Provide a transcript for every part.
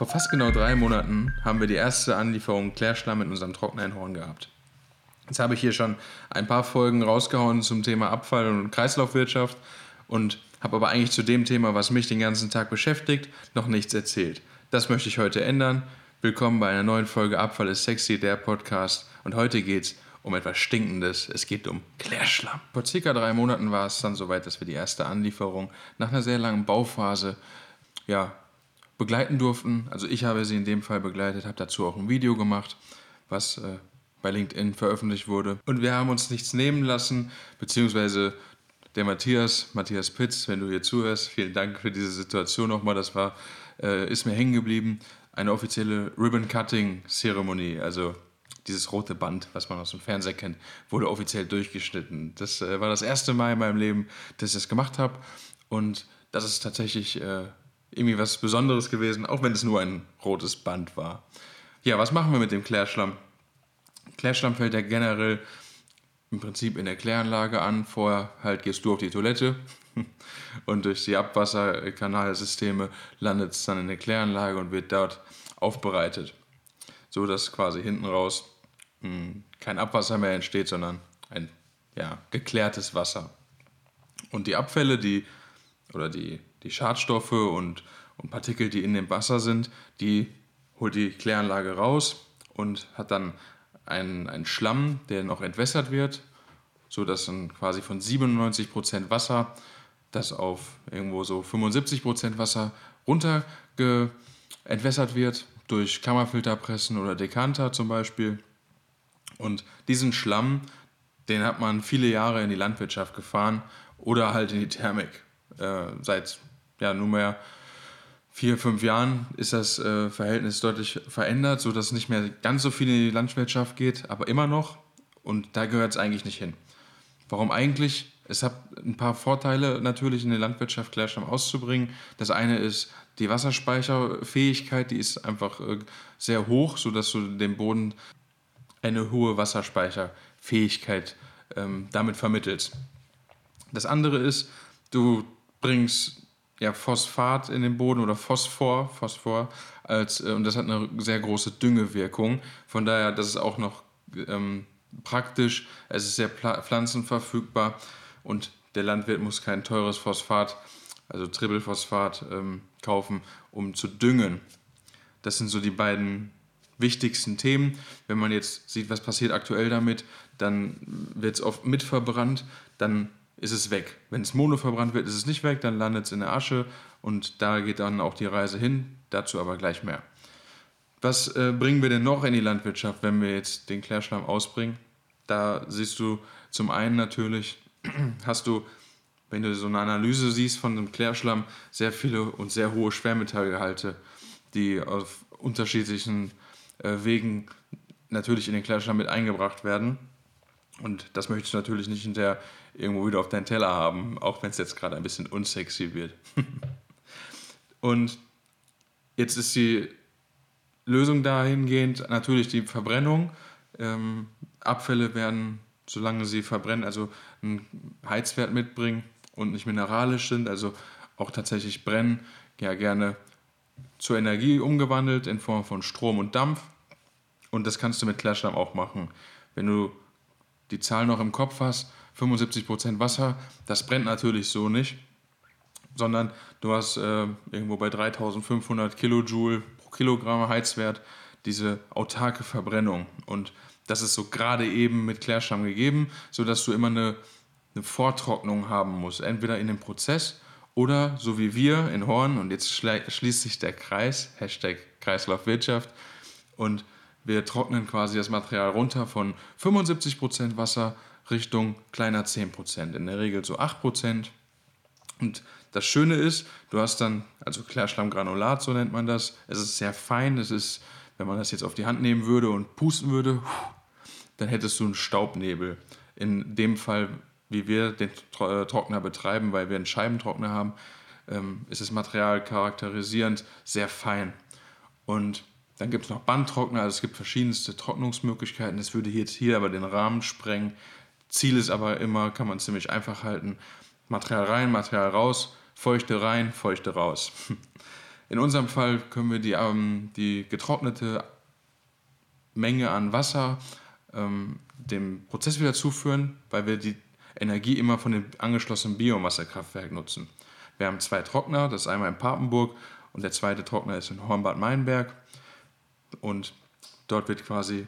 Vor fast genau drei Monaten haben wir die erste Anlieferung Klärschlamm in unserem Trockneinhorn gehabt. Jetzt habe ich hier schon ein paar Folgen rausgehauen zum Thema Abfall und Kreislaufwirtschaft und habe aber eigentlich zu dem Thema, was mich den ganzen Tag beschäftigt, noch nichts erzählt. Das möchte ich heute ändern. Willkommen bei einer neuen Folge Abfall ist sexy, der Podcast. Und heute geht es um etwas Stinkendes. Es geht um Klärschlamm. Vor circa drei Monaten war es dann soweit, dass wir die erste Anlieferung nach einer sehr langen Bauphase ja, begleiten durften. Also ich habe sie in dem Fall begleitet, habe dazu auch ein Video gemacht, was äh, bei LinkedIn veröffentlicht wurde. Und wir haben uns nichts nehmen lassen, beziehungsweise der Matthias, Matthias Pitz, wenn du hier zuhörst, vielen Dank für diese Situation nochmal. Das war, äh, ist mir hängen geblieben. Eine offizielle Ribbon-Cutting-Zeremonie, also dieses rote Band, was man aus dem Fernseher kennt, wurde offiziell durchgeschnitten. Das äh, war das erste Mal in meinem Leben, dass ich das gemacht habe. Und das ist tatsächlich äh, irgendwie was Besonderes gewesen, auch wenn es nur ein rotes Band war. Ja, was machen wir mit dem Klärschlamm? Klärschlamm fällt ja generell im Prinzip in der Kläranlage an. Vorher halt gehst du auf die Toilette und durch die Abwasserkanalsysteme landet es dann in der Kläranlage und wird dort aufbereitet. So dass quasi hinten raus mh, hm, kein Abwasser mehr entsteht, sondern ein ja, geklärtes Wasser. Und die Abfälle, die oder die die Schadstoffe und, und Partikel, die in dem Wasser sind, die holt die Kläranlage raus und hat dann einen, einen Schlamm, der noch entwässert wird, sodass dann quasi von 97% Wasser das auf irgendwo so 75% Wasser runter entwässert wird durch Kammerfilterpressen oder Dekanter zum Beispiel. Und diesen Schlamm, den hat man viele Jahre in die Landwirtschaft gefahren oder halt in die Thermik. Äh, seit ja, nunmehr vier, fünf Jahren ist das äh, Verhältnis deutlich verändert, sodass nicht mehr ganz so viel in die Landwirtschaft geht, aber immer noch. Und da gehört es eigentlich nicht hin. Warum eigentlich? Es hat ein paar Vorteile natürlich in der Landwirtschaft Klärschlamm auszubringen. Das eine ist die Wasserspeicherfähigkeit, die ist einfach äh, sehr hoch, sodass du dem Boden eine hohe Wasserspeicherfähigkeit ähm, damit vermittelst. Das andere ist, du bringst ja, Phosphat in den Boden oder Phosphor, Phosphor als, äh, und das hat eine sehr große Düngewirkung. Von daher, das ist auch noch ähm, praktisch. Es ist sehr pflanzenverfügbar und der Landwirt muss kein teures Phosphat, also Trippelphosphat, ähm, kaufen, um zu düngen. Das sind so die beiden wichtigsten Themen. Wenn man jetzt sieht, was passiert aktuell damit, dann wird es oft mitverbrannt, dann ist es weg. Wenn es mono verbrannt wird, ist es nicht weg, dann landet es in der Asche und da geht dann auch die Reise hin. Dazu aber gleich mehr. Was äh, bringen wir denn noch in die Landwirtschaft, wenn wir jetzt den Klärschlamm ausbringen? Da siehst du zum einen natürlich, hast du, wenn du so eine Analyse siehst von dem Klärschlamm, sehr viele und sehr hohe Schwermetallgehalte, die auf unterschiedlichen äh, Wegen natürlich in den Klärschlamm mit eingebracht werden. Und das möchtest du natürlich nicht in der irgendwo wieder auf deinen Teller haben, auch wenn es jetzt gerade ein bisschen unsexy wird. und jetzt ist die Lösung dahingehend natürlich die Verbrennung. Ähm, Abfälle werden, solange sie verbrennen, also einen Heizwert mitbringen und nicht mineralisch sind, also auch tatsächlich brennen, ja gerne zur Energie umgewandelt in Form von Strom und Dampf. Und das kannst du mit Klärschlamm auch machen. Wenn du die Zahl noch im Kopf hast, 75% Wasser, das brennt natürlich so nicht, sondern du hast äh, irgendwo bei 3500 Kilojoule pro Kilogramm Heizwert diese autarke Verbrennung. Und das ist so gerade eben mit Klärschlamm gegeben, sodass du immer eine, eine Vortrocknung haben musst. Entweder in dem Prozess oder so wie wir in Horn, und jetzt schließt sich der Kreis, Hashtag Kreislaufwirtschaft, und wir trocknen quasi das Material runter von 75% Wasser Richtung kleiner 10%, in der Regel so 8%. Und das Schöne ist, du hast dann, also Klärschlammgranulat, so nennt man das, es ist sehr fein, es ist, wenn man das jetzt auf die Hand nehmen würde und pusten würde, dann hättest du einen Staubnebel. In dem Fall, wie wir den äh, Trockner betreiben, weil wir einen Scheibentrockner haben, ähm, ist das Material charakterisierend sehr fein. Und dann gibt es noch Bandtrockner, also es gibt verschiedenste Trocknungsmöglichkeiten. Das würde jetzt hier aber den Rahmen sprengen. Ziel ist aber immer, kann man ziemlich einfach halten, Material rein, Material raus, Feuchte rein, Feuchte raus. In unserem Fall können wir die, ähm, die getrocknete Menge an Wasser ähm, dem Prozess wieder zuführen, weil wir die Energie immer von dem angeschlossenen Biomassekraftwerk nutzen. Wir haben zwei Trockner, das ist einmal in Papenburg und der zweite Trockner ist in Hornbad Meinberg. Und dort wird quasi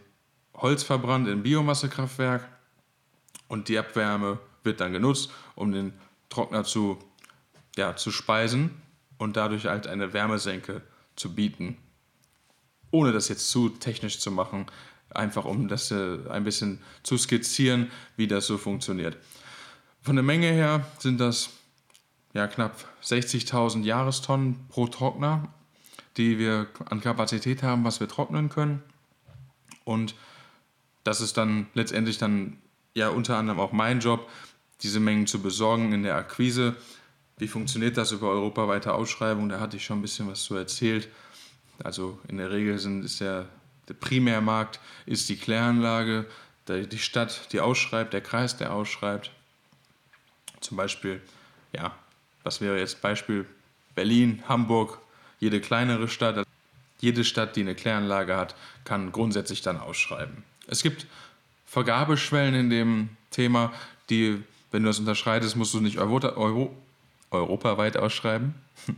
Holz verbrannt im Biomassekraftwerk und die Abwärme wird dann genutzt, um den Trockner zu, ja, zu speisen und dadurch halt eine Wärmesenke zu bieten. Ohne das jetzt zu technisch zu machen, einfach um das äh, ein bisschen zu skizzieren, wie das so funktioniert. Von der Menge her sind das ja, knapp 60.000 Jahrestonnen pro Trockner, die wir an Kapazität haben, was wir trocknen können. Und das ist dann letztendlich dann ja unter anderem auch mein Job, diese Mengen zu besorgen in der Akquise. Wie funktioniert das über europaweite Ausschreibung? Da hatte ich schon ein bisschen was zu erzählt. Also in der Regel sind, ist der, der Primärmarkt ist die Kläranlage, die Stadt, die ausschreibt, der Kreis, der ausschreibt. Zum Beispiel, ja, was wäre jetzt Beispiel Berlin, Hamburg, jede kleinere Stadt. Jede Stadt, die eine Kläranlage hat, kann grundsätzlich dann ausschreiben. Es gibt Vergabeschwellen in dem Thema, die, wenn du das unterschreitest, musst du nicht Euro, Euro, europaweit ausschreiben.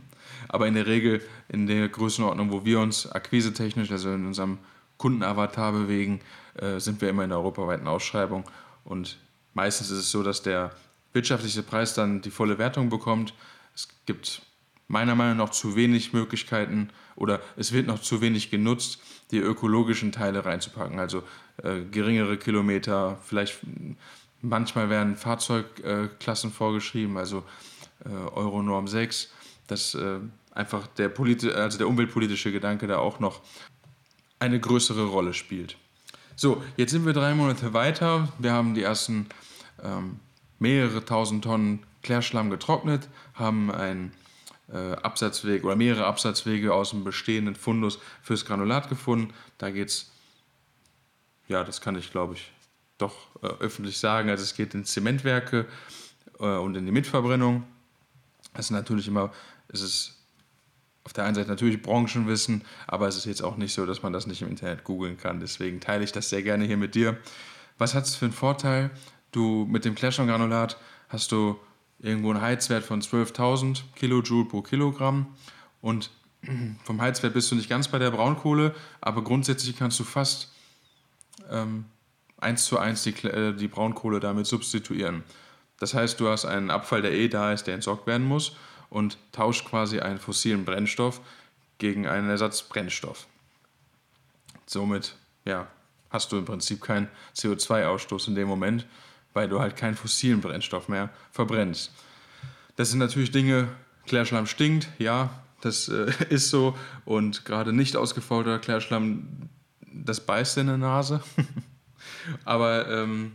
Aber in der Regel in der Größenordnung, wo wir uns akquisetechnisch, also in unserem Kundenavatar bewegen, äh, sind wir immer in der europaweiten Ausschreibung. Und meistens ist es so, dass der wirtschaftliche Preis dann die volle Wertung bekommt. Es gibt meiner Meinung nach zu wenig Möglichkeiten oder es wird noch zu wenig genutzt, die ökologischen Teile reinzupacken. Also äh, geringere Kilometer, vielleicht manchmal werden Fahrzeugklassen äh, vorgeschrieben, also äh, Euronorm 6, dass äh, einfach der, also der umweltpolitische Gedanke da auch noch eine größere Rolle spielt. So, jetzt sind wir drei Monate weiter. Wir haben die ersten ähm, mehrere tausend Tonnen Klärschlamm getrocknet, haben einen äh, Absatzweg oder mehrere Absatzwege aus dem bestehenden Fundus fürs Granulat gefunden. Da geht es, ja, das kann ich glaube ich doch äh, öffentlich sagen. Also es geht in Zementwerke äh, und in die Mitverbrennung. Das ist natürlich immer, es ist auf der einen Seite natürlich Branchenwissen, aber es ist jetzt auch nicht so, dass man das nicht im Internet googeln kann. Deswegen teile ich das sehr gerne hier mit dir. Was hat es für einen Vorteil? Du mit dem Clashon-Granulat hast du irgendwo einen Heizwert von 12.000 Kilojoule pro Kilogramm und vom Heizwert bist du nicht ganz bei der Braunkohle, aber grundsätzlich kannst du fast ähm, 1 zu 1 die, äh, die Braunkohle damit substituieren. Das heißt, du hast einen Abfall, der eh da ist, der entsorgt werden muss und tauscht quasi einen fossilen Brennstoff gegen einen Ersatzbrennstoff. Somit ja, hast du im Prinzip keinen CO2-Ausstoß in dem Moment, weil du halt keinen fossilen Brennstoff mehr verbrennst. Das sind natürlich Dinge, Klärschlamm stinkt, ja, das äh, ist so. Und gerade nicht ausgefaulter Klärschlamm, das beißt in der Nase. aber ähm,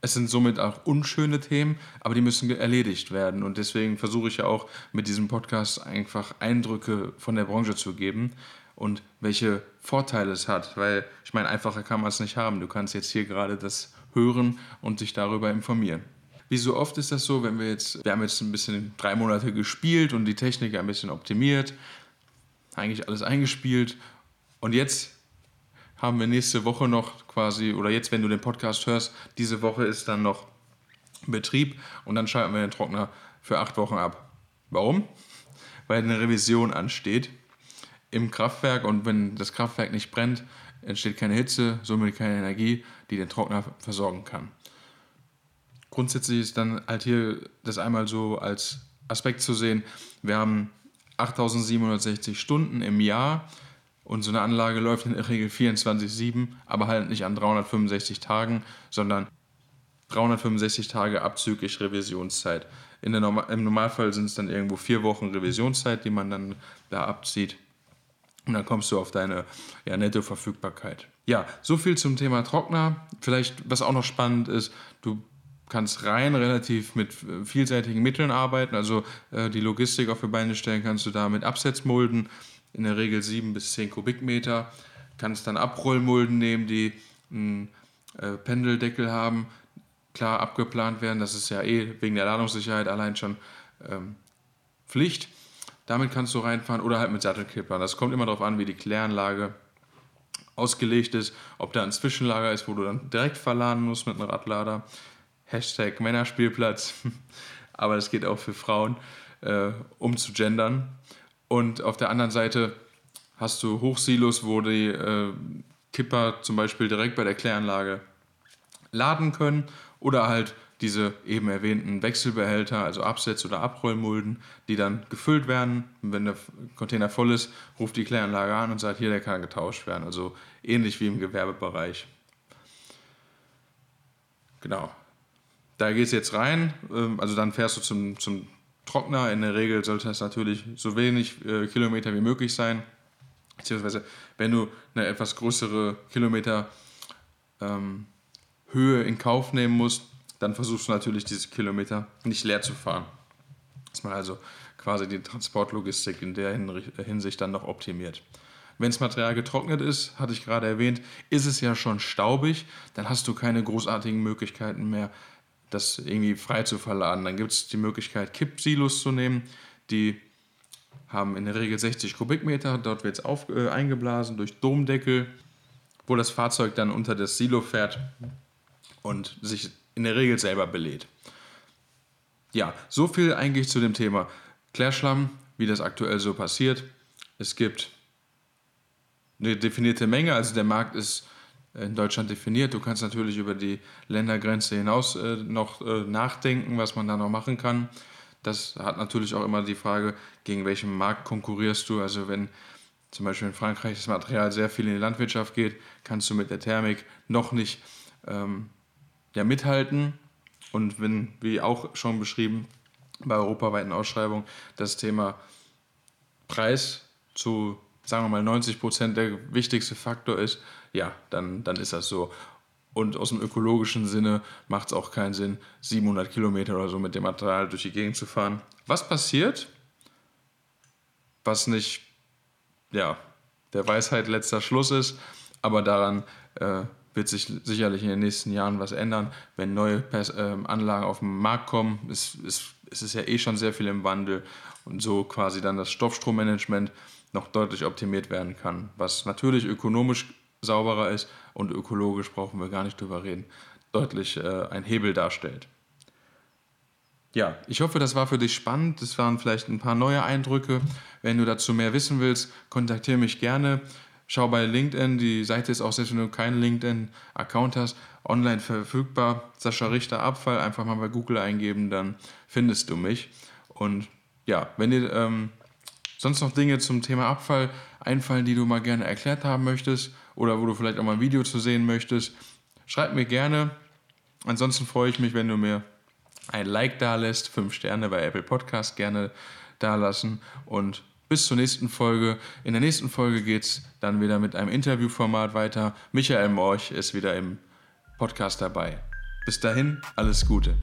es sind somit auch unschöne Themen, aber die müssen erledigt werden. Und deswegen versuche ich ja auch mit diesem Podcast einfach Eindrücke von der Branche zu geben und welche Vorteile es hat. Weil ich meine, einfacher kann man es nicht haben. Du kannst jetzt hier gerade das hören und sich darüber informieren. Wie so oft ist das so, wenn wir jetzt, wir haben jetzt ein bisschen drei Monate gespielt und die Technik ein bisschen optimiert, eigentlich alles eingespielt und jetzt haben wir nächste Woche noch quasi, oder jetzt, wenn du den Podcast hörst, diese Woche ist dann noch Betrieb und dann schalten wir den Trockner für acht Wochen ab. Warum? Weil eine Revision ansteht im Kraftwerk und wenn das Kraftwerk nicht brennt, entsteht keine Hitze, somit keine Energie, die den Trockner versorgen kann. Grundsätzlich ist dann halt hier das einmal so als Aspekt zu sehen. Wir haben 8760 Stunden im Jahr und so eine Anlage läuft in der Regel 24-7, aber halt nicht an 365 Tagen, sondern 365 Tage abzüglich Revisionszeit. In der Norma Im Normalfall sind es dann irgendwo vier Wochen Revisionszeit, die man dann da abzieht. Und dann kommst du auf deine ja, Netto-Verfügbarkeit. Ja, so viel zum Thema Trockner. Vielleicht, was auch noch spannend ist, du kannst rein relativ mit äh, vielseitigen Mitteln arbeiten. Also äh, die Logistik auf die Beine stellen kannst du da mit Absetzmulden, in der Regel 7 bis 10 Kubikmeter. Kannst dann Abrollmulden nehmen, die einen äh, Pendeldeckel haben, klar abgeplant werden. Das ist ja eh wegen der Ladungssicherheit allein schon ähm, Pflicht. Damit kannst du reinfahren oder halt mit Sattelkipper. Das kommt immer darauf an, wie die Kläranlage ausgelegt ist, ob da ein Zwischenlager ist, wo du dann direkt verladen musst mit einem Radlader. Hashtag Männerspielplatz. Aber das geht auch für Frauen, äh, um zu gendern. Und auf der anderen Seite hast du Hochsilos, wo die äh, Kipper zum Beispiel direkt bei der Kläranlage laden können oder halt diese eben erwähnten Wechselbehälter, also Absetz- oder Abrollmulden, die dann gefüllt werden. Und wenn der Container voll ist, ruft die Kläranlage an und sagt, hier, der kann getauscht werden. Also ähnlich wie im Gewerbebereich. Genau. Da geht es jetzt rein. Ähm, also dann fährst du zum, zum Trockner. In der Regel sollte es natürlich so wenig äh, Kilometer wie möglich sein. Beziehungsweise, wenn du eine etwas größere Kilometer ähm, Höhe in Kauf nehmen musst, dann versuchst du natürlich diese Kilometer nicht leer zu fahren. Dass man also quasi die Transportlogistik in der Hinsicht dann noch optimiert. Wenn das Material getrocknet ist, hatte ich gerade erwähnt, ist es ja schon staubig, dann hast du keine großartigen Möglichkeiten mehr, das irgendwie frei zu verladen. Dann gibt es die Möglichkeit, Kippsilos zu nehmen, die haben in der Regel 60 Kubikmeter, dort wird es äh, eingeblasen durch Domdeckel, wo das Fahrzeug dann unter das Silo fährt und sich in der Regel selber belädt. Ja, so viel eigentlich zu dem Thema Klärschlamm, wie das aktuell so passiert. Es gibt eine definierte Menge, also der Markt ist in Deutschland definiert. Du kannst natürlich über die Ländergrenze hinaus äh, noch äh, nachdenken, was man da noch machen kann. Das hat natürlich auch immer die Frage, gegen welchen Markt konkurrierst du. Also wenn zum Beispiel in Frankreich das Material sehr viel in die Landwirtschaft geht, kannst du mit der Thermik noch nicht ähm, ja, mithalten. Und wenn, wie auch schon beschrieben, bei europaweiten Ausschreibungen das Thema Preis zu, sagen wir mal, 90 Prozent der wichtigste Faktor ist, ja, dann, dann ist das so. Und aus dem ökologischen Sinne macht es auch keinen Sinn, 700 Kilometer oder so mit dem Material durch die Gegend zu fahren. Was passiert, was nicht, ja, der Weisheit letzter Schluss ist, aber daran äh, wird sich sicherlich in den nächsten Jahren was ändern, wenn neue Pers äh, Anlagen auf den Markt kommen. Es, es, es ist ja eh schon sehr viel im Wandel und so quasi dann das Stoffstrommanagement noch deutlich optimiert werden kann, was natürlich ökonomisch sauberer ist und ökologisch brauchen wir gar nicht drüber reden, deutlich äh, ein Hebel darstellt. Ja, ich hoffe, das war für dich spannend. Das waren vielleicht ein paar neue Eindrücke. Wenn du dazu mehr wissen willst, kontaktiere mich gerne. Schau bei LinkedIn, die Seite ist auch, selbst wenn du keinen LinkedIn-Account hast, online verfügbar. Sascha Richter Abfall, einfach mal bei Google eingeben, dann findest du mich. Und ja, wenn dir ähm, sonst noch Dinge zum Thema Abfall einfallen, die du mal gerne erklärt haben möchtest oder wo du vielleicht auch mal ein Video zu sehen möchtest, schreib mir gerne. Ansonsten freue ich mich, wenn du mir ein Like da lässt, fünf Sterne bei Apple Podcast gerne da lassen und bis zur nächsten Folge. In der nächsten Folge geht es dann wieder mit einem Interviewformat weiter. Michael Morch ist wieder im Podcast dabei. Bis dahin, alles Gute.